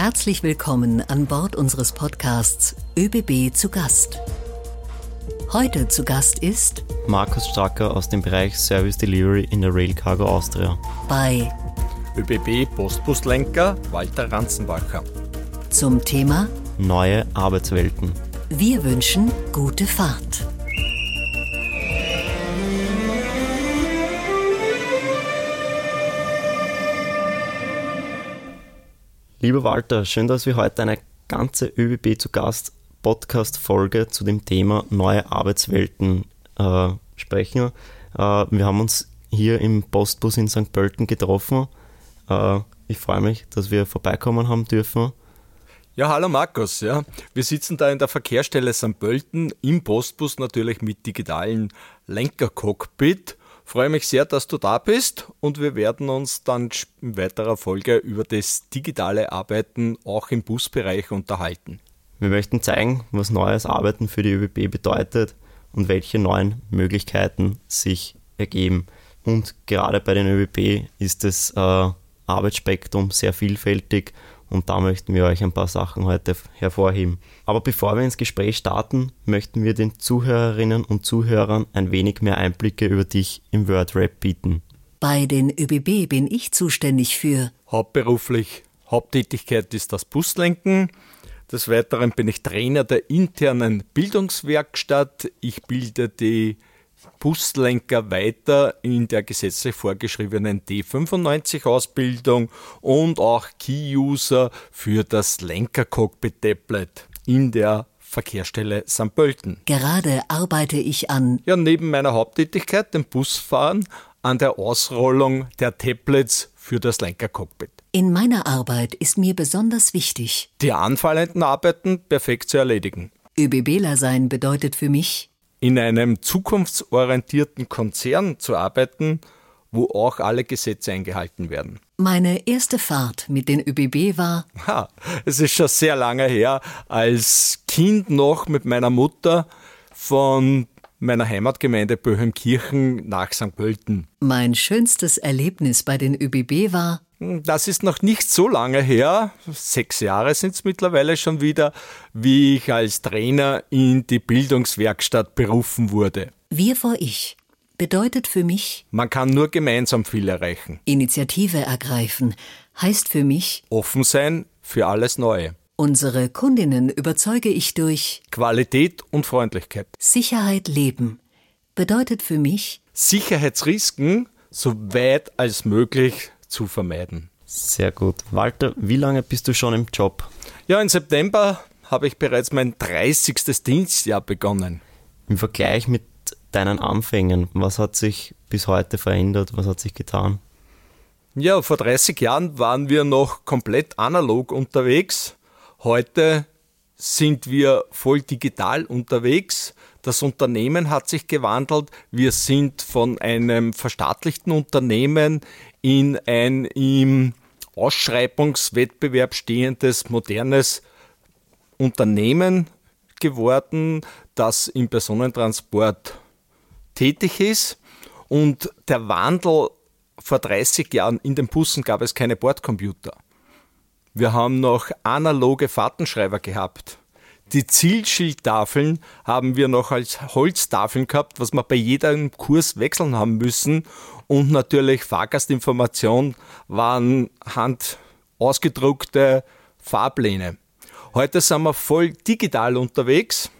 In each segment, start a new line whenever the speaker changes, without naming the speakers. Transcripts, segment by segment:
Herzlich willkommen an Bord unseres Podcasts ÖBB zu Gast. Heute zu Gast ist
Markus Stracker aus dem Bereich Service Delivery in der Rail Cargo Austria.
Bei
ÖBB Postbuslenker Walter Ranzenbacher.
Zum Thema
Neue Arbeitswelten.
Wir wünschen gute Fahrt.
Lieber Walter, schön, dass wir heute eine ganze ÖBB zu Gast Podcast-Folge zu dem Thema neue Arbeitswelten äh, sprechen. Äh, wir haben uns hier im Postbus in St. Pölten getroffen. Äh, ich freue mich, dass wir vorbeikommen haben dürfen.
Ja, hallo Markus. Ja. Wir sitzen da in der Verkehrsstelle St. Pölten im Postbus natürlich mit digitalen Lenkercockpit freue mich sehr, dass du da bist und wir werden uns dann in weiterer Folge über das digitale Arbeiten auch im Busbereich unterhalten.
Wir möchten zeigen, was neues Arbeiten für die ÖBB bedeutet und welche neuen Möglichkeiten sich ergeben. Und gerade bei den ÖBB ist das äh, Arbeitsspektrum sehr vielfältig und da möchten wir euch ein paar Sachen heute hervorheben. Aber bevor wir ins Gespräch starten, möchten wir den Zuhörerinnen und Zuhörern ein wenig mehr Einblicke über dich im WordRap bieten.
Bei den ÖBB bin ich zuständig für
Hauptberuflich Haupttätigkeit ist das Buslenken. Des Weiteren bin ich Trainer der internen Bildungswerkstatt. Ich bilde die Buslenker weiter in der gesetzlich vorgeschriebenen D95-Ausbildung und auch Key-User für das Lenker-Cockpit-Tablet in der Verkehrsstelle St. Pölten.
Gerade arbeite ich an.
Ja, neben meiner Haupttätigkeit, dem Busfahren, an der Ausrollung der Tablets für das Lenkercockpit.
In meiner Arbeit ist mir besonders wichtig,
die anfallenden Arbeiten perfekt zu erledigen.
ÖBBler sein bedeutet für mich,
in einem zukunftsorientierten Konzern zu arbeiten, wo auch alle Gesetze eingehalten werden.
Meine erste Fahrt mit den ÖBB war.
Ha, es ist schon sehr lange her, als Kind noch mit meiner Mutter von meiner Heimatgemeinde Böhemkirchen nach St. Pölten.
Mein schönstes Erlebnis bei den ÖBB war.
Das ist noch nicht so lange her, sechs Jahre sind es mittlerweile schon wieder, wie ich als Trainer in die Bildungswerkstatt berufen wurde.
Wir vor Ich bedeutet für mich.
Man kann nur gemeinsam viel erreichen.
Initiative ergreifen heißt für mich.
Offen sein für alles Neue.
Unsere Kundinnen überzeuge ich durch
Qualität und Freundlichkeit.
Sicherheit leben bedeutet für mich
Sicherheitsrisiken so weit als möglich zu vermeiden.
Sehr gut. Walter, wie lange bist du schon im Job?
Ja, im September habe ich bereits mein 30. Dienstjahr begonnen.
Im Vergleich mit deinen Anfängen, was hat sich bis heute verändert? Was hat sich getan?
Ja, vor 30 Jahren waren wir noch komplett analog unterwegs. Heute sind wir voll digital unterwegs. Das Unternehmen hat sich gewandelt. Wir sind von einem verstaatlichten Unternehmen in ein im Ausschreibungswettbewerb stehendes modernes Unternehmen geworden, das im Personentransport tätig ist. Und der Wandel vor 30 Jahren in den Bussen gab es keine Bordcomputer. Wir haben noch analoge Fahrtenschreiber gehabt. Die Zielschildtafeln haben wir noch als Holztafeln gehabt, was wir bei jedem Kurs wechseln haben müssen. Und natürlich Fahrgastinformation waren hand ausgedruckte Fahrpläne. Heute sind wir voll digital unterwegs.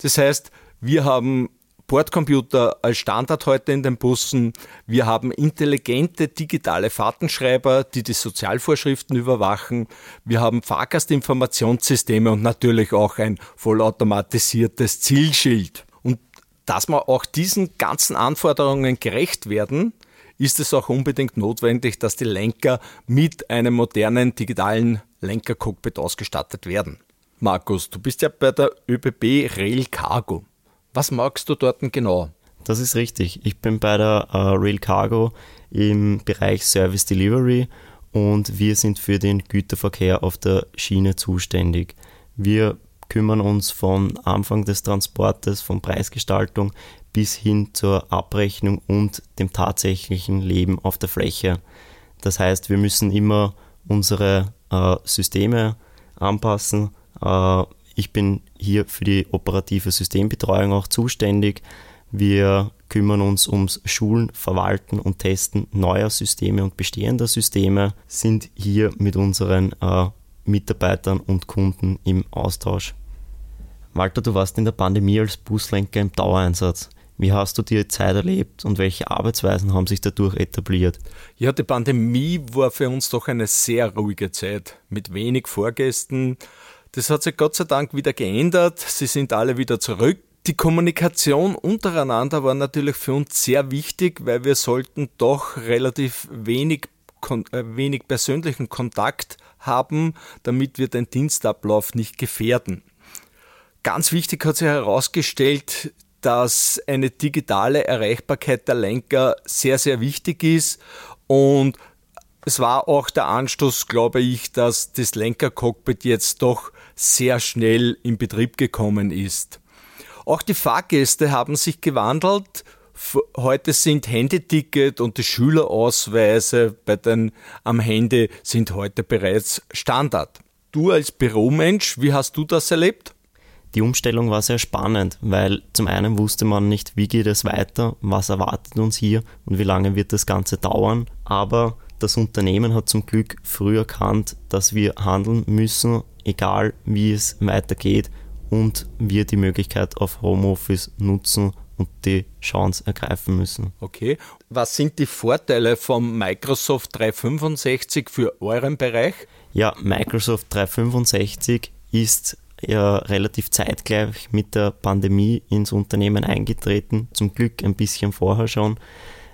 Das heißt, wir haben Bordcomputer als Standard heute in den Bussen. Wir haben intelligente digitale Fahrtenschreiber, die die Sozialvorschriften überwachen. Wir haben Fahrgastinformationssysteme und natürlich auch ein vollautomatisiertes Zielschild. Und dass wir auch diesen ganzen Anforderungen gerecht werden, ist es auch unbedingt notwendig, dass die Lenker mit einem modernen digitalen Lenkercockpit ausgestattet werden. Markus, du bist ja bei der ÖBB Rail Cargo. Was magst du dort genau?
Das ist richtig. Ich bin bei der äh, Rail Cargo im Bereich Service Delivery und wir sind für den Güterverkehr auf der Schiene zuständig. Wir kümmern uns von Anfang des Transportes, von Preisgestaltung bis hin zur Abrechnung und dem tatsächlichen Leben auf der Fläche. Das heißt, wir müssen immer unsere äh, Systeme anpassen. Äh, ich bin hier für die operative Systembetreuung auch zuständig. Wir kümmern uns ums Schulen, Verwalten und Testen neuer Systeme und bestehender Systeme, sind hier mit unseren äh, Mitarbeitern und Kunden im Austausch. Walter, du warst in der Pandemie als Buslenker im Dauereinsatz. Wie hast du die Zeit erlebt und welche Arbeitsweisen haben sich dadurch etabliert?
Ja, die Pandemie war für uns doch eine sehr ruhige Zeit mit wenig Vorgästen. Das hat sich Gott sei Dank wieder geändert. Sie sind alle wieder zurück. Die Kommunikation untereinander war natürlich für uns sehr wichtig, weil wir sollten doch relativ wenig, äh, wenig persönlichen Kontakt haben, damit wir den Dienstablauf nicht gefährden. Ganz wichtig hat sich herausgestellt, dass eine digitale Erreichbarkeit der Lenker sehr, sehr wichtig ist und es war auch der Anstoß, glaube ich, dass das Lenkercockpit jetzt doch sehr schnell in Betrieb gekommen ist. Auch die Fahrgäste haben sich gewandelt. Heute sind Handyticket und die Schülerausweise bei den am Handy sind heute bereits Standard. Du als Büromensch, wie hast du das erlebt?
Die Umstellung war sehr spannend, weil zum einen wusste man nicht, wie geht es weiter, was erwartet uns hier und wie lange wird das Ganze dauern. Aber das Unternehmen hat zum Glück früh erkannt, dass wir handeln müssen, egal wie es weitergeht und wir die Möglichkeit auf Homeoffice nutzen und die Chance ergreifen müssen.
Okay. Was sind die Vorteile vom Microsoft 365 für euren Bereich?
Ja, Microsoft 365 ist ja relativ zeitgleich mit der Pandemie ins Unternehmen eingetreten, zum Glück ein bisschen vorher schon,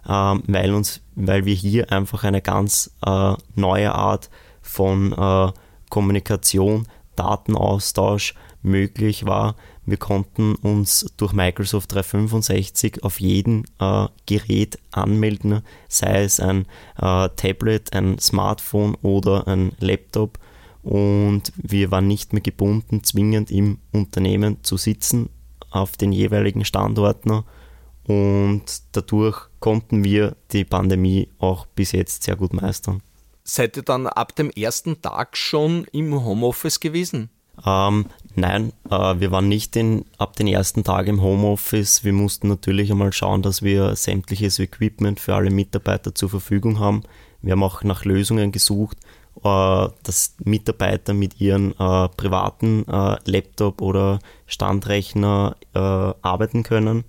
ähm, weil, uns, weil wir hier einfach eine ganz äh, neue Art von äh, Kommunikation, Datenaustausch möglich war. Wir konnten uns durch Microsoft 365 auf jedem äh, Gerät anmelden, sei es ein äh, Tablet, ein Smartphone oder ein Laptop und wir waren nicht mehr gebunden, zwingend im Unternehmen zu sitzen auf den jeweiligen Standorten und dadurch konnten wir die Pandemie auch bis jetzt sehr gut meistern.
Seid ihr dann ab dem ersten Tag schon im Homeoffice gewesen?
Ähm, nein, äh, wir waren nicht in, ab den ersten Tag im Homeoffice. Wir mussten natürlich einmal schauen, dass wir sämtliches Equipment für alle Mitarbeiter zur Verfügung haben. Wir haben auch nach Lösungen gesucht, äh, dass Mitarbeiter mit ihren äh, privaten äh, Laptop oder Standrechner äh, arbeiten können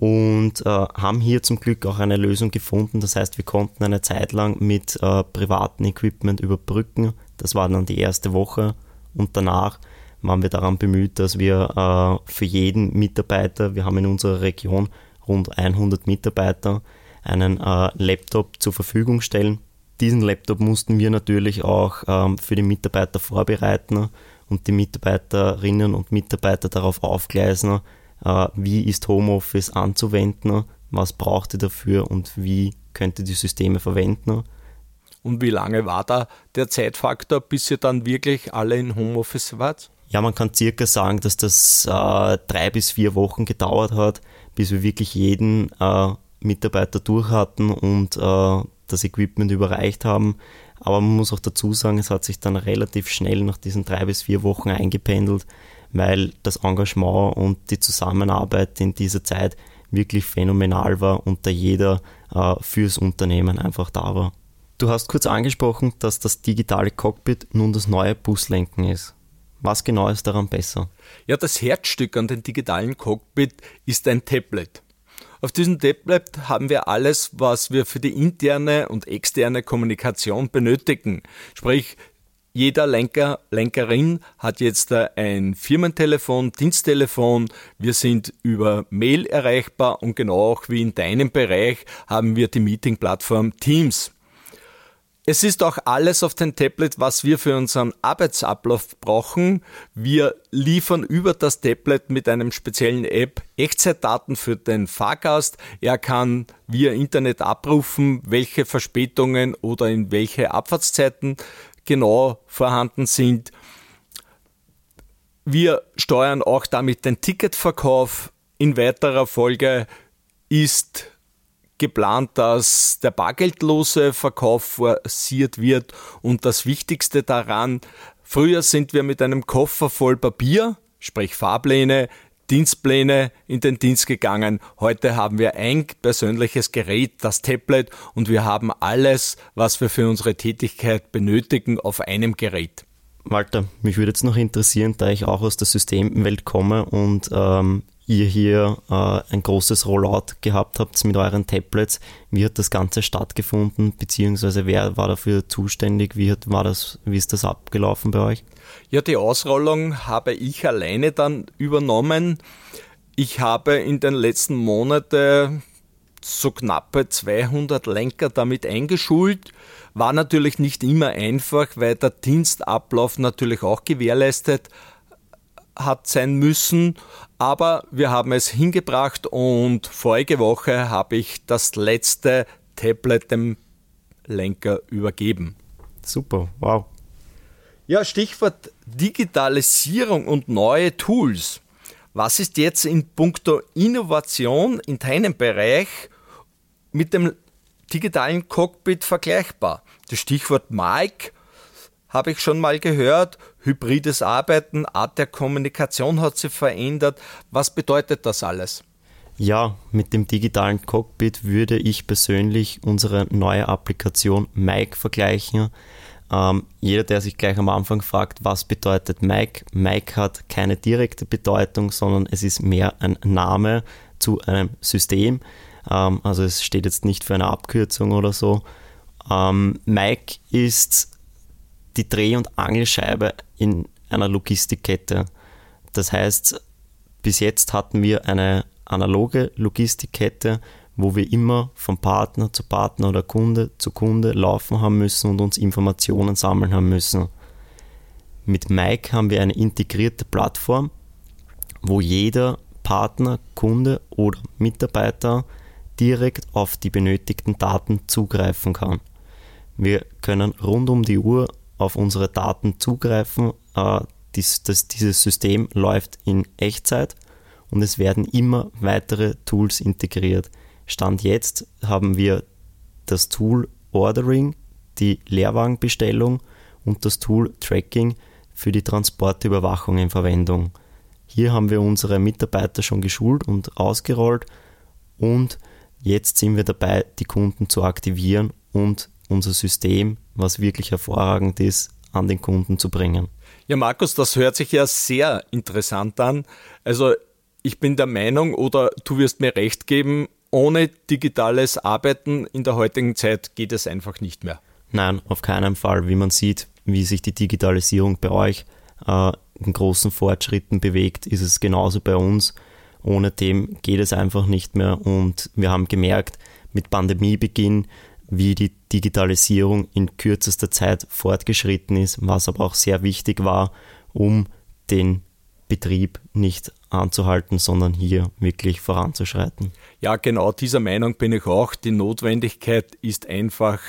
und äh, haben hier zum Glück auch eine Lösung gefunden. Das heißt, wir konnten eine Zeit lang mit äh, privatem Equipment überbrücken. Das war dann die erste Woche und danach waren wir daran bemüht, dass wir für jeden Mitarbeiter, wir haben in unserer Region rund 100 Mitarbeiter, einen Laptop zur Verfügung stellen diesen Laptop mussten wir natürlich auch ähm, für die Mitarbeiter vorbereiten und die Mitarbeiterinnen und Mitarbeiter darauf aufgleisen, äh, wie ist Homeoffice anzuwenden, was braucht ihr dafür und wie könnt ihr die Systeme verwenden.
Und wie lange war da der Zeitfaktor, bis ihr dann wirklich alle in Homeoffice wart?
Ja, man kann circa sagen, dass das äh, drei bis vier Wochen gedauert hat, bis wir wirklich jeden äh, Mitarbeiter durch hatten und äh, das Equipment überreicht haben. Aber man muss auch dazu sagen, es hat sich dann relativ schnell nach diesen drei bis vier Wochen eingependelt, weil das Engagement und die Zusammenarbeit in dieser Zeit wirklich phänomenal war und da jeder äh, fürs Unternehmen einfach da war. Du hast kurz angesprochen, dass das digitale Cockpit nun das neue Buslenken ist. Was genau ist daran besser?
Ja, das Herzstück an dem digitalen Cockpit ist ein Tablet. Auf diesem Tablet haben wir alles, was wir für die interne und externe Kommunikation benötigen. Sprich, jeder Lenker, Lenkerin hat jetzt ein Firmentelefon, Diensttelefon. Wir sind über Mail erreichbar und genau auch wie in deinem Bereich haben wir die Meeting-Plattform Teams. Es ist auch alles auf dem Tablet, was wir für unseren Arbeitsablauf brauchen. Wir liefern über das Tablet mit einem speziellen App Echtzeitdaten für den Fahrgast. Er kann via Internet abrufen, welche Verspätungen oder in welche Abfahrtszeiten genau vorhanden sind. Wir steuern auch damit den Ticketverkauf. In weiterer Folge ist geplant, dass der bargeldlose Verkauf forciert wird und das Wichtigste daran, früher sind wir mit einem Koffer voll Papier, sprich Fahrpläne, Dienstpläne in den Dienst gegangen. Heute haben wir ein persönliches Gerät, das Tablet, und wir haben alles, was wir für unsere Tätigkeit benötigen, auf einem Gerät.
Walter, mich würde jetzt noch interessieren, da ich auch aus der Systemwelt komme und ähm, ihr hier äh, ein großes Rollout gehabt habt mit euren Tablets. Wie hat das Ganze stattgefunden, beziehungsweise wer war dafür zuständig? Wie, hat, war das, wie ist das abgelaufen bei euch?
Ja, die Ausrollung habe ich alleine dann übernommen. Ich habe in den letzten Monaten so knappe 200 Lenker damit eingeschult. War natürlich nicht immer einfach, weil der Dienstablauf natürlich auch gewährleistet hat sein müssen, aber wir haben es hingebracht und vorige Woche habe ich das letzte Tablet dem Lenker übergeben.
Super, wow.
Ja, Stichwort Digitalisierung und neue Tools. Was ist jetzt in puncto Innovation in deinem Bereich mit dem digitalen Cockpit vergleichbar? Das Stichwort Mike habe ich schon mal gehört. Hybrides Arbeiten, Art der Kommunikation hat sich verändert. Was bedeutet das alles?
Ja, mit dem digitalen Cockpit würde ich persönlich unsere neue Applikation Mike vergleichen. Ähm, jeder, der sich gleich am Anfang fragt, was bedeutet Mike? Mike hat keine direkte Bedeutung, sondern es ist mehr ein Name zu einem System. Ähm, also es steht jetzt nicht für eine Abkürzung oder so. Ähm, Mike ist die Dreh- und Angelscheibe in einer Logistikkette. Das heißt, bis jetzt hatten wir eine analoge Logistikkette, wo wir immer von Partner zu Partner oder Kunde zu Kunde laufen haben müssen und uns Informationen sammeln haben müssen. Mit Mike haben wir eine integrierte Plattform, wo jeder Partner, Kunde oder Mitarbeiter direkt auf die benötigten Daten zugreifen kann. Wir können rund um die Uhr auf unsere Daten zugreifen. Äh, dies, das, dieses System läuft in Echtzeit und es werden immer weitere Tools integriert. Stand jetzt haben wir das Tool Ordering, die Leerwagenbestellung und das Tool Tracking für die Transportüberwachung in Verwendung. Hier haben wir unsere Mitarbeiter schon geschult und ausgerollt und jetzt sind wir dabei, die Kunden zu aktivieren und unser System, was wirklich hervorragend ist, an den Kunden zu bringen.
Ja, Markus, das hört sich ja sehr interessant an. Also ich bin der Meinung, oder du wirst mir recht geben, ohne digitales Arbeiten in der heutigen Zeit geht es einfach nicht mehr.
Nein, auf keinen Fall. Wie man sieht, wie sich die Digitalisierung bei euch äh, in großen Fortschritten bewegt, ist es genauso bei uns. Ohne dem geht es einfach nicht mehr. Und wir haben gemerkt, mit Pandemiebeginn wie die Digitalisierung in kürzester Zeit fortgeschritten ist, was aber auch sehr wichtig war, um den Betrieb nicht anzuhalten, sondern hier wirklich voranzuschreiten.
Ja, genau dieser Meinung bin ich auch. Die Notwendigkeit ist einfach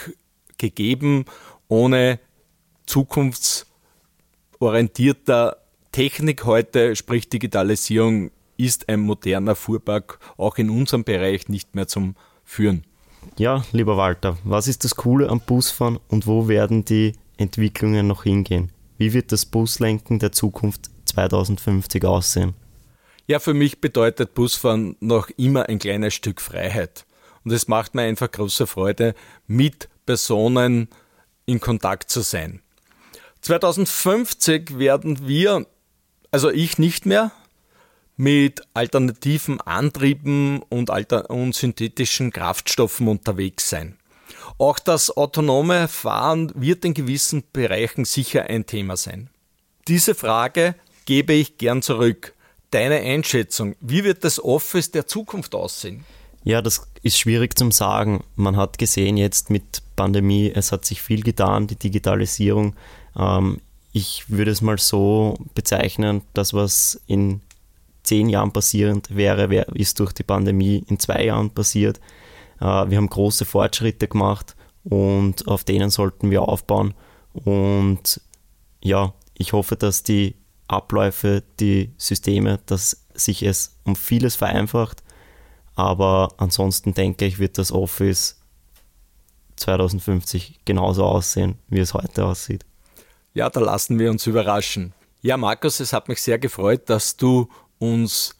gegeben. Ohne zukunftsorientierter Technik heute, sprich Digitalisierung, ist ein moderner Fuhrpark auch in unserem Bereich nicht mehr zum Führen.
Ja, lieber Walter, was ist das Coole am Busfahren und wo werden die Entwicklungen noch hingehen? Wie wird das Buslenken der Zukunft 2050 aussehen?
Ja, für mich bedeutet Busfahren noch immer ein kleines Stück Freiheit. Und es macht mir einfach große Freude, mit Personen in Kontakt zu sein. 2050 werden wir, also ich nicht mehr, mit alternativen Antrieben und, alter und synthetischen Kraftstoffen unterwegs sein. Auch das autonome Fahren wird in gewissen Bereichen sicher ein Thema sein. Diese Frage gebe ich gern zurück. Deine Einschätzung, wie wird das Office der Zukunft aussehen?
Ja, das ist schwierig zum sagen. Man hat gesehen jetzt mit Pandemie, es hat sich viel getan, die Digitalisierung. Ähm, ich würde es mal so bezeichnen, das was in zehn Jahren passierend wäre, wär, ist durch die Pandemie in zwei Jahren passiert. Äh, wir haben große Fortschritte gemacht und auf denen sollten wir aufbauen. Und ja, ich hoffe, dass die Abläufe, die Systeme, dass sich es um vieles vereinfacht. Aber ansonsten denke ich, wird das Office 2050 genauso aussehen, wie es heute aussieht.
Ja, da lassen wir uns überraschen. Ja, Markus, es hat mich sehr gefreut, dass du uns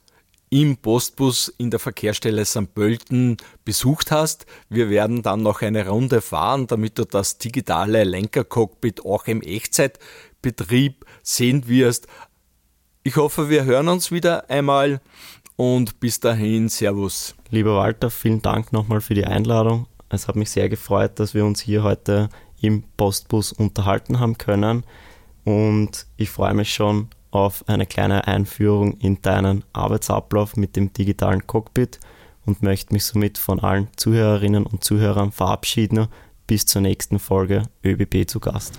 im Postbus in der Verkehrsstelle St. Pölten besucht hast. Wir werden dann noch eine Runde fahren, damit du das digitale Lenkercockpit auch im Echtzeitbetrieb sehen wirst. Ich hoffe, wir hören uns wieder einmal und bis dahin, Servus.
Lieber Walter, vielen Dank nochmal für die Einladung. Es hat mich sehr gefreut, dass wir uns hier heute im Postbus unterhalten haben können und ich freue mich schon auf eine kleine Einführung in deinen Arbeitsablauf mit dem digitalen Cockpit und möchte mich somit von allen Zuhörerinnen und Zuhörern verabschieden. Bis zur nächsten Folge ÖBB zu Gast.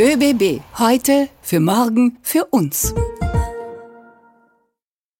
ÖBB, heute, für morgen, für uns.